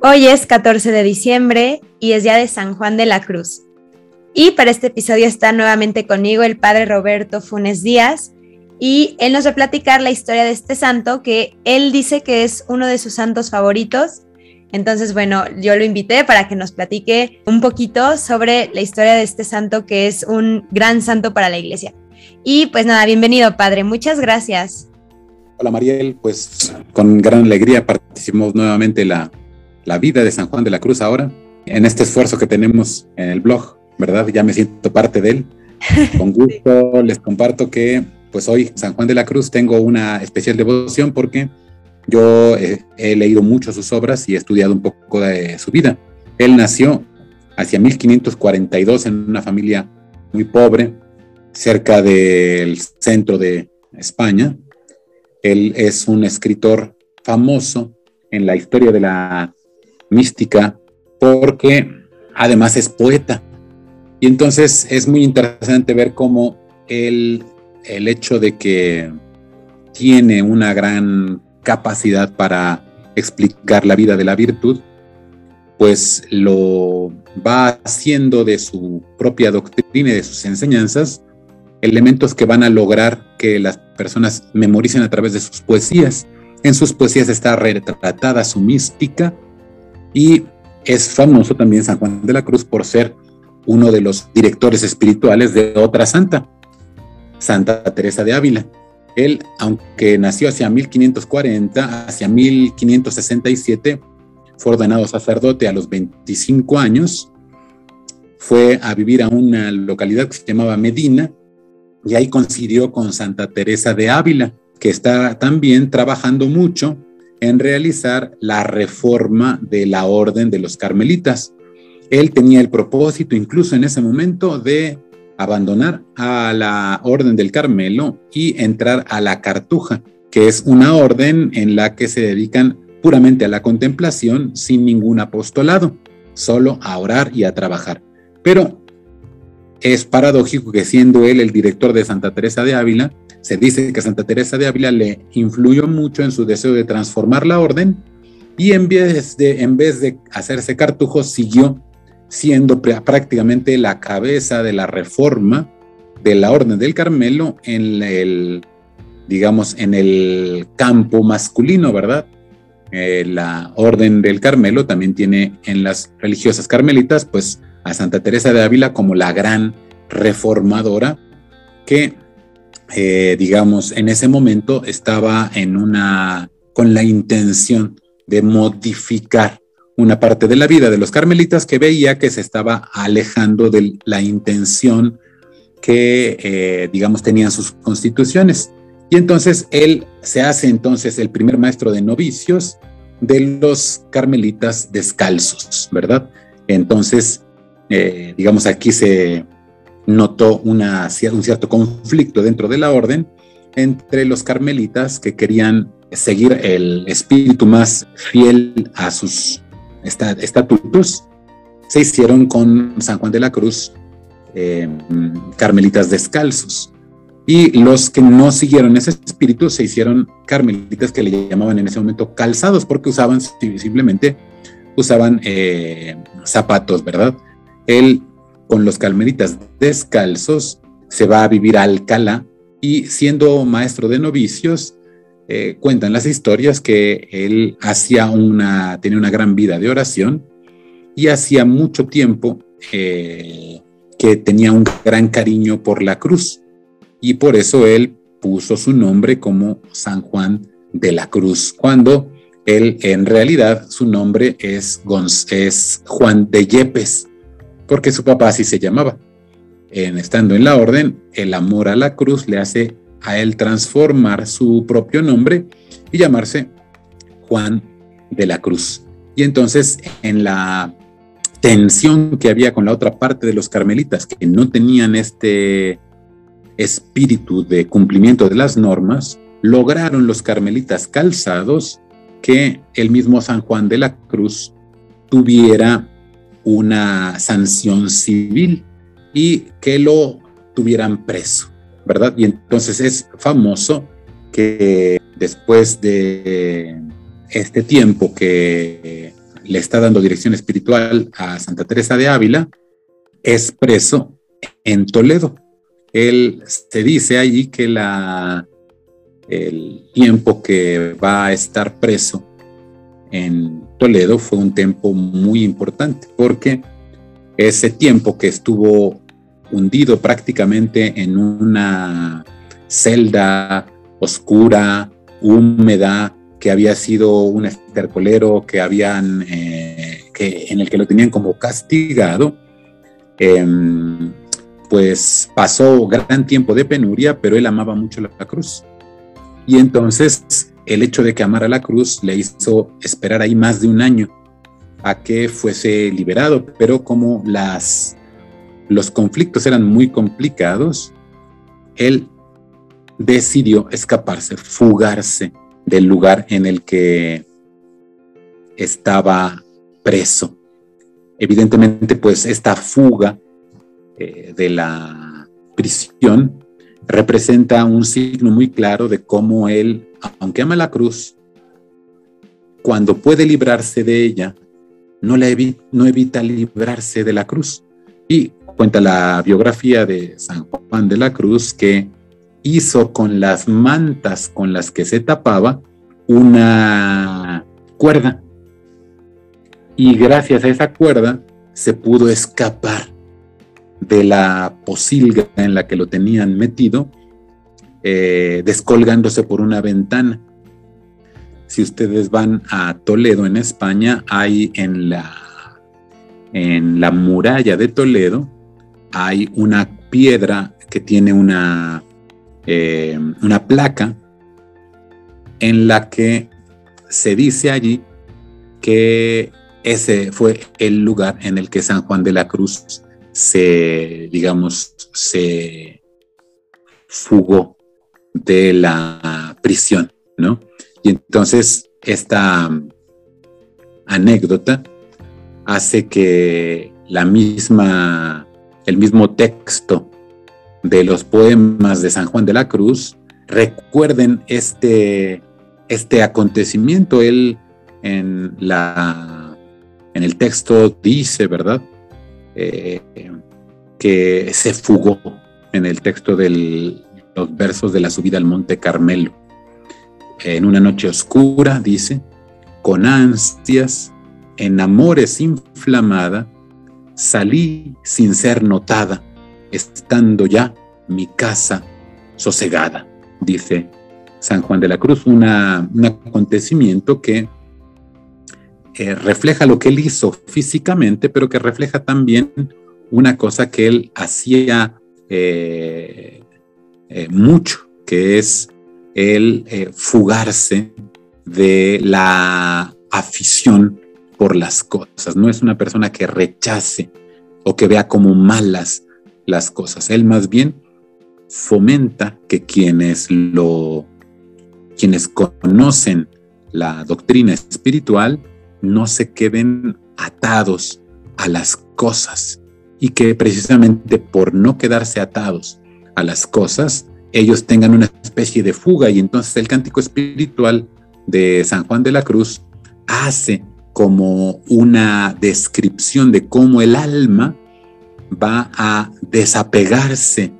Hoy es 14 de diciembre y es día de San Juan de la Cruz. Y para este episodio está nuevamente conmigo el padre Roberto Funes Díaz y él nos va a platicar la historia de este santo que él dice que es uno de sus santos favoritos. Entonces, bueno, yo lo invité para que nos platique un poquito sobre la historia de este santo que es un gran santo para la iglesia. Y pues nada, bienvenido padre, muchas gracias. Hola Mariel, pues con gran alegría participamos nuevamente la, la vida de San Juan de la Cruz ahora, en este esfuerzo que tenemos en el blog, ¿verdad? Ya me siento parte de él. Con gusto les comparto que pues hoy San Juan de la Cruz tengo una especial devoción porque yo he, he leído mucho sus obras y he estudiado un poco de su vida. Él nació hacia 1542 en una familia muy pobre, cerca del centro de España. Él es un escritor famoso en la historia de la mística porque además es poeta. Y entonces es muy interesante ver cómo él, el hecho de que tiene una gran capacidad para explicar la vida de la virtud, pues lo va haciendo de su propia doctrina y de sus enseñanzas elementos que van a lograr que las personas memoricen a través de sus poesías. En sus poesías está retratada su mística y es famoso también San Juan de la Cruz por ser uno de los directores espirituales de otra santa, Santa Teresa de Ávila. Él, aunque nació hacia 1540, hacia 1567, fue ordenado sacerdote a los 25 años, fue a vivir a una localidad que se llamaba Medina y ahí coincidió con Santa Teresa de Ávila, que está también trabajando mucho en realizar la reforma de la orden de los carmelitas. Él tenía el propósito, incluso en ese momento, de abandonar a la orden del Carmelo y entrar a la Cartuja, que es una orden en la que se dedican puramente a la contemplación sin ningún apostolado, solo a orar y a trabajar. Pero es paradójico que siendo él el director de Santa Teresa de Ávila, se dice que Santa Teresa de Ávila le influyó mucho en su deseo de transformar la orden y en vez de, en vez de hacerse cartujo, siguió siendo prácticamente la cabeza de la reforma de la Orden del Carmelo en el, digamos, en el campo masculino, ¿verdad? Eh, la Orden del Carmelo también tiene en las religiosas carmelitas, pues a Santa Teresa de Ávila como la gran reformadora que, eh, digamos, en ese momento estaba en una, con la intención de modificar una parte de la vida de los carmelitas que veía que se estaba alejando de la intención que, eh, digamos, tenían sus constituciones. Y entonces él se hace entonces el primer maestro de novicios de los carmelitas descalzos, ¿verdad? Entonces, eh, digamos, aquí se notó un cierto conflicto dentro de la orden entre los carmelitas que querían seguir el espíritu más fiel a sus estatutos, se hicieron con San Juan de la Cruz eh, carmelitas descalzos. Y los que no siguieron ese espíritu se hicieron carmelitas que le llamaban en ese momento calzados, porque usaban simplemente usaban eh, zapatos, ¿verdad? Él con los carmelitas descalzos se va a vivir a Alcalá y siendo maestro de novicios, eh, cuentan las historias que él hacía una, tenía una gran vida de oración y hacía mucho tiempo eh, que tenía un gran cariño por la cruz y por eso él puso su nombre como San Juan de la Cruz, cuando él en realidad su nombre es, es Juan de Yepes porque su papá así se llamaba. En, estando en la orden, el amor a la cruz le hace a él transformar su propio nombre y llamarse Juan de la Cruz. Y entonces en la tensión que había con la otra parte de los carmelitas que no tenían este espíritu de cumplimiento de las normas, lograron los carmelitas calzados que el mismo San Juan de la Cruz tuviera una sanción civil y que lo tuvieran preso, ¿verdad? Y entonces es famoso que después de este tiempo que le está dando dirección espiritual a Santa Teresa de Ávila, es preso en Toledo. Él se dice allí que la, el tiempo que va a estar preso en Toledo fue un tiempo muy importante, porque ese tiempo que estuvo hundido prácticamente en una celda oscura, húmeda, que había sido un estercolero que habían, eh, que, en el que lo tenían como castigado, em, pues pasó gran tiempo de penuria, pero él amaba mucho la cruz. Y entonces el hecho de que amara la cruz le hizo esperar ahí más de un año a que fuese liberado, pero como las, los conflictos eran muy complicados, él decidió escaparse, fugarse del lugar en el que estaba preso. Evidentemente, pues esta fuga eh, de la prisión representa un signo muy claro de cómo él, aunque ama la cruz, cuando puede librarse de ella, no, evita librarse de la cruz. Y cuenta la biografía de San Juan de la Cruz que hizo con las mantas con las que se tapaba una cuerda. Y gracias a esa cuerda se pudo escapar de la posilga en la que lo tenían metido, eh, descolgándose por una ventana. Si ustedes van a Toledo, en España, hay en la, en la muralla de Toledo, hay una piedra que tiene una eh, una placa en la que se dice allí que ese fue el lugar en el que San Juan de la Cruz se, digamos, se fugó de la prisión, ¿no? Y entonces esta anécdota hace que la misma, el mismo texto de los poemas de San Juan de la Cruz recuerden este, este acontecimiento. Él en, la, en el texto dice, ¿verdad? Eh, que se fugó en el texto de los versos de la subida al Monte Carmelo. En una noche oscura, dice, con ansias, en amores inflamada, salí sin ser notada estando ya mi casa sosegada, dice San Juan de la Cruz, un acontecimiento que eh, refleja lo que él hizo físicamente, pero que refleja también una cosa que él hacía eh, eh, mucho, que es el fugarse de la afición por las cosas. No es una persona que rechace o que vea como malas las cosas. Él más bien fomenta que quienes lo quienes conocen la doctrina espiritual no se queden atados a las cosas y que precisamente por no quedarse atados a las cosas, ellos tengan una especie de fuga y entonces el cántico espiritual de San Juan de la Cruz hace como una descripción de cómo el alma va a desapegarse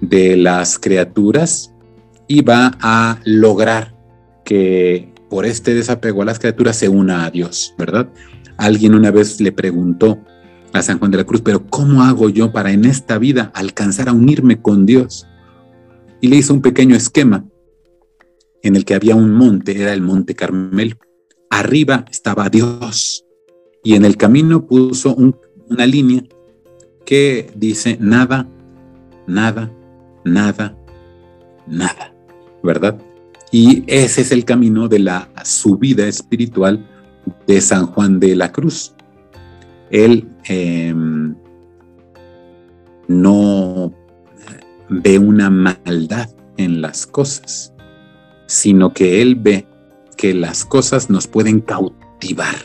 de las criaturas y va a lograr que por este desapego a las criaturas se una a Dios, ¿verdad? Alguien una vez le preguntó a San Juan de la Cruz, pero ¿cómo hago yo para en esta vida alcanzar a unirme con Dios? Y le hizo un pequeño esquema en el que había un monte, era el monte Carmelo. Arriba estaba Dios y en el camino puso una línea que dice nada, nada, nada, nada, ¿verdad? Y ese es el camino de la subida espiritual de San Juan de la Cruz. Él em, no ve una maldad en las cosas, sino que él ve que las cosas nos pueden cautivar.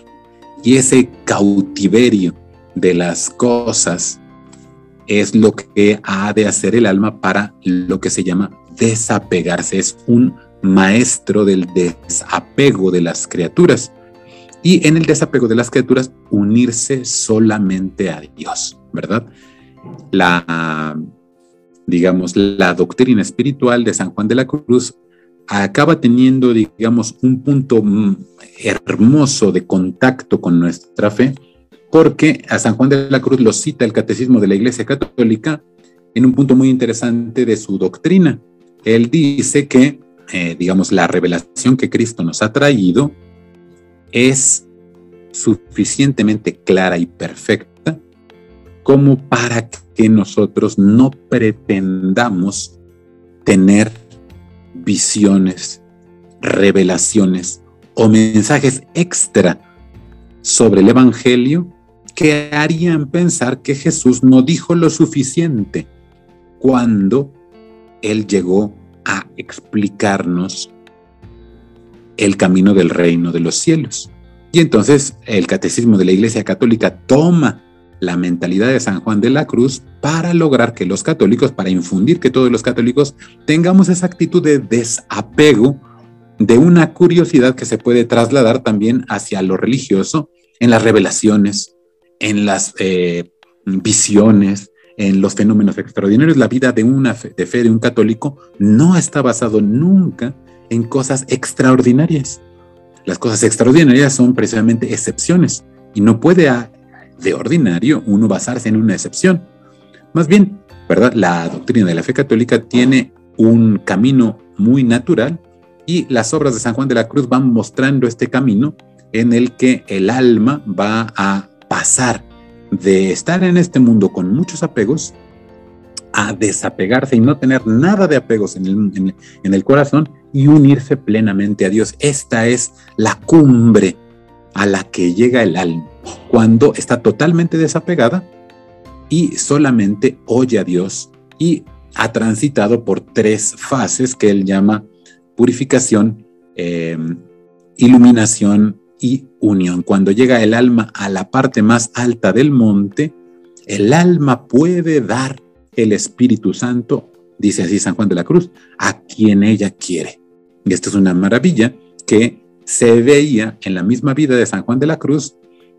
Y ese cautiverio de las cosas es lo que ha de hacer el alma para lo que se llama desapegarse. Es un maestro del desapego de las criaturas. Y en el desapego de las criaturas unirse solamente a Dios, ¿verdad? La, digamos, la doctrina espiritual de San Juan de la Cruz acaba teniendo, digamos, un punto mm, hermoso de contacto con nuestra fe, porque a San Juan de la Cruz lo cita el Catecismo de la Iglesia Católica en un punto muy interesante de su doctrina. Él dice que, eh, digamos, la revelación que Cristo nos ha traído es suficientemente clara y perfecta como para que nosotros no pretendamos tener visiones, revelaciones o mensajes extra sobre el Evangelio que harían pensar que Jesús no dijo lo suficiente cuando Él llegó a explicarnos el camino del reino de los cielos. Y entonces el catecismo de la Iglesia Católica toma la mentalidad de San Juan de la Cruz para lograr que los católicos, para infundir que todos los católicos tengamos esa actitud de desapego de una curiosidad que se puede trasladar también hacia lo religioso en las revelaciones, en las eh, visiones, en los fenómenos extraordinarios. La vida de una de fe de un católico no está basado nunca en cosas extraordinarias. Las cosas extraordinarias son precisamente excepciones y no puede de ordinario uno basarse en una excepción. Más bien, ¿verdad? La doctrina de la fe católica tiene un camino muy natural y las obras de San Juan de la Cruz van mostrando este camino en el que el alma va a pasar de estar en este mundo con muchos apegos a desapegarse y no tener nada de apegos en el, en el corazón y unirse plenamente a Dios. Esta es la cumbre a la que llega el alma cuando está totalmente desapegada y solamente oye a Dios y ha transitado por tres fases que él llama purificación, em, iluminación y unión. Cuando llega el alma a la parte más alta del monte, el alma puede dar el Espíritu Santo, dice así San Juan de la Cruz, a quien ella quiere. Y esto es una maravilla que se veía en la misma vida de San Juan de la Cruz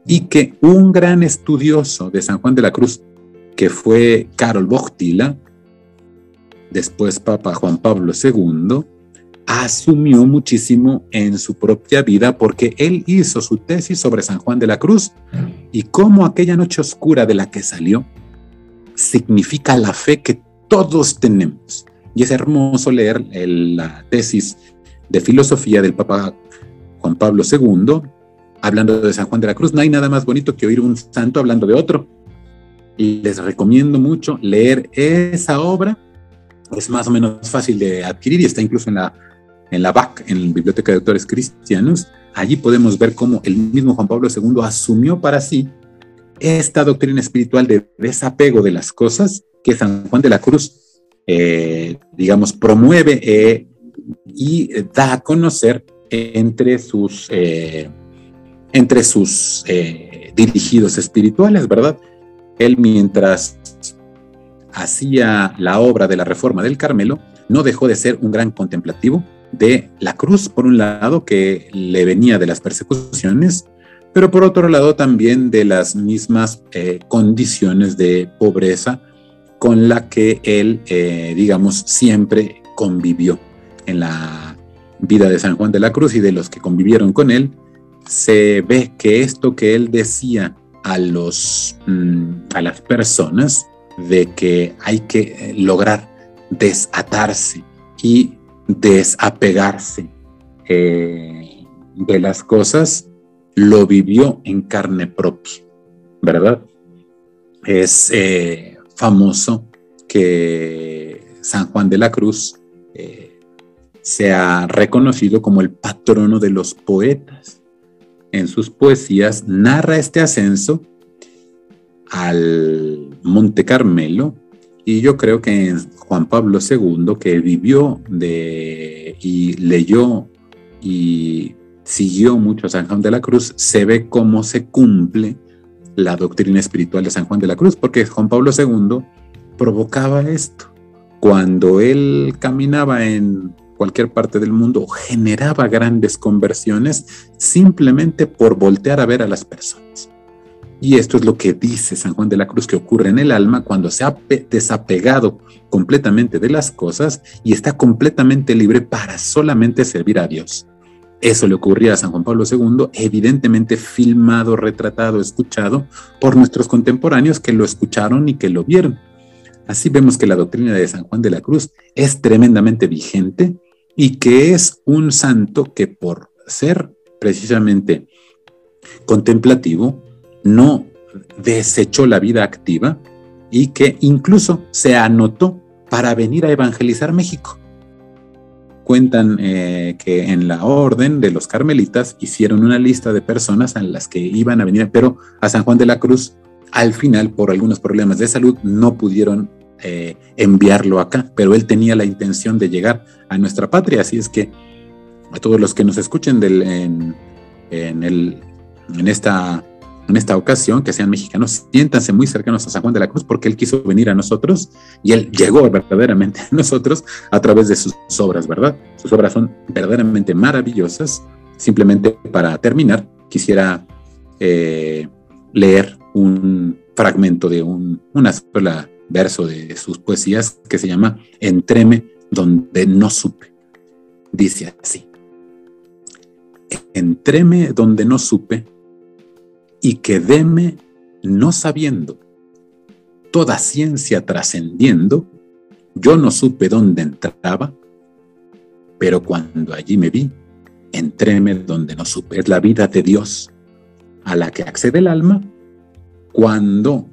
y que un gran estudioso de San Juan de la Cruz, que fue Carol Bochtila, después Papa Juan Pablo II, asumió muchísimo en su propia vida porque él hizo su tesis sobre San Juan de la Cruz y cómo aquella noche oscura de la que salió significa la fe que todos tenemos. Y es hermoso leer la tesis de filosofía del Papa Juan Pablo II, hablando de San Juan de la Cruz. No hay nada más bonito que oír un santo hablando de otro. Y les recomiendo mucho leer esa obra. Es más o menos fácil de adquirir y está incluso en la, en la BAC, en la Biblioteca de Autores Cristianos. Allí podemos ver cómo el mismo Juan Pablo II asumió para sí esta doctrina espiritual de desapego de las cosas que San Juan de la Cruz, eh, digamos, promueve eh, y da a conocer entre sus, eh, entre sus dirigidos espirituales, ¿verdad? Él mientras hacía la obra de la reforma del Carmelo, no dejó de ser un gran contemplativo de la cruz, por un lado, que le venía de las persecuciones, pero por otro lado también de las mismas eh, condiciones de pobreza con la que él, eh, digamos, siempre convivió en la vida de San Juan de la Cruz y de los que convivieron con él, se ve que esto que él decía a, los, mm, a las personas de que hay que eh, lograr desatarse y desapegarse de las cosas, lo vivió en carne propia, ¿verdad? Es eh, famoso que San Juan de la Cruz eh, sea reconocido como el patrono de los poetas. En sus poesías narra este ascenso al Monte Carmelo y yo creo que Juan Pablo II, que vivió de, y leyó y siguió mucho a San Juan de la Cruz, se ve cómo se cumple la doctrina espiritual de San Juan de la Cruz, porque Juan Pablo II provocaba esto. Cuando él caminaba en cualquier parte del mundo generaba grandes conversiones simplemente por voltear a ver a las personas. Y esto es lo que dice San Juan de la Cruz que ocurre en el alma cuando se ha desapegado completamente de las cosas y está completamente libre para solamente servir a Dios. Eso le ocurría a San Juan Pablo II, evidentemente filmado, retratado, escuchado por nuestros contemporáneos que lo escucharon y que lo vieron. Así vemos que la doctrina de San Juan de la Cruz es tremendamente vigente y que es un santo que por ser precisamente contemplativo, no desechó la vida activa y que incluso se anotó para venir a evangelizar México. Cuentan eh, que en la orden de los carmelitas hicieron una lista de personas a las que iban a venir, pero a San Juan de la Cruz al final por algunos problemas de salud no pudieron eh, enviarlo acá, pero él tenía la intención de llegar a nuestra patria, así es que a todos los que nos escuchen del, en, el, en esta en esta ocasión, que sean mexicanos, siéntanse muy cercanos a San Juan de la Cruz porque él quiso venir a nosotros y él llegó verdaderamente a nosotros a través de sus obras, ¿verdad? Sus obras son verdaderamente maravillosas. Simplemente para terminar, quisiera eh, leer un fragmento de un, una sola verso de sus poesías que se llama Entreme donde no supe. Dice así. Entreme donde no supe y quedéme no sabiendo, toda ciencia trascendiendo, yo no supe dónde entraba, pero cuando allí me vi, entréme donde no supe. Es la vida de Dios a la que accede el alma cuando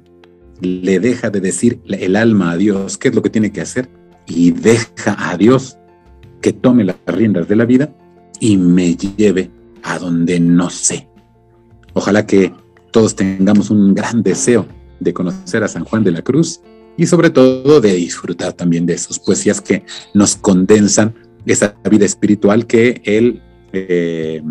le deja de decir el alma a Dios qué es lo que tiene que hacer y deja a Dios que tome las riendas de la vida y me lleve a donde no sé. Ojalá que todos tengamos un gran deseo de conocer a San Juan de la Cruz y sobre todo de disfrutar también de sus poesías que nos condensan esa vida espiritual que él eh,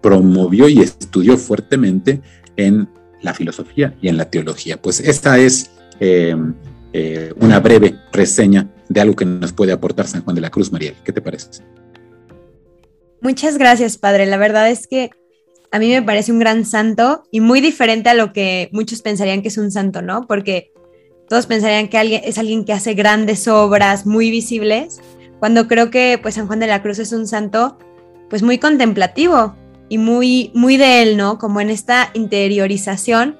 promovió y estudió fuertemente en la filosofía y en la teología. Pues esta es eh, eh, una breve reseña de algo que nos puede aportar San Juan de la Cruz, Mariel. ¿Qué te parece? Muchas gracias, padre. La verdad es que a mí me parece un gran santo y muy diferente a lo que muchos pensarían que es un santo, ¿no? Porque todos pensarían que alguien, es alguien que hace grandes obras muy visibles, cuando creo que pues San Juan de la Cruz es un santo pues muy contemplativo y muy, muy de él, ¿no? Como en esta interiorización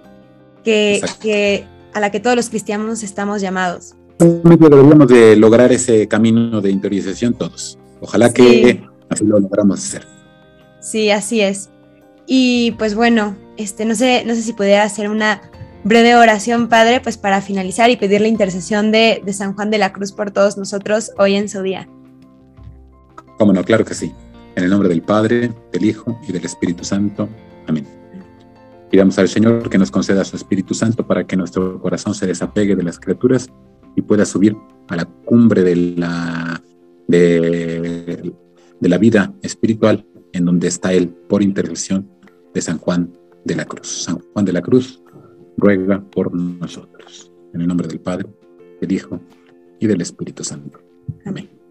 que, que a la que todos los cristianos estamos llamados. Deberíamos de lograr ese camino de interiorización todos. Ojalá que así lo logramos hacer. Sí, así es. Y pues bueno, este, no sé, no sé si pudiera hacer una breve oración, Padre, pues para finalizar y pedir la intercesión de, de San Juan de la Cruz por todos nosotros hoy en su día. Cómo no, claro que sí. En el nombre del Padre, del Hijo y del Espíritu Santo. Amén. Pidamos al Señor que nos conceda su Espíritu Santo para que nuestro corazón se desapegue de las criaturas y pueda subir a la cumbre de la, de, la vida espiritual en donde está Él por intercesión de San Juan de la Cruz. San Juan de la Cruz ruega por nosotros. En el nombre del Padre, del Hijo y del Espíritu Santo. Amén.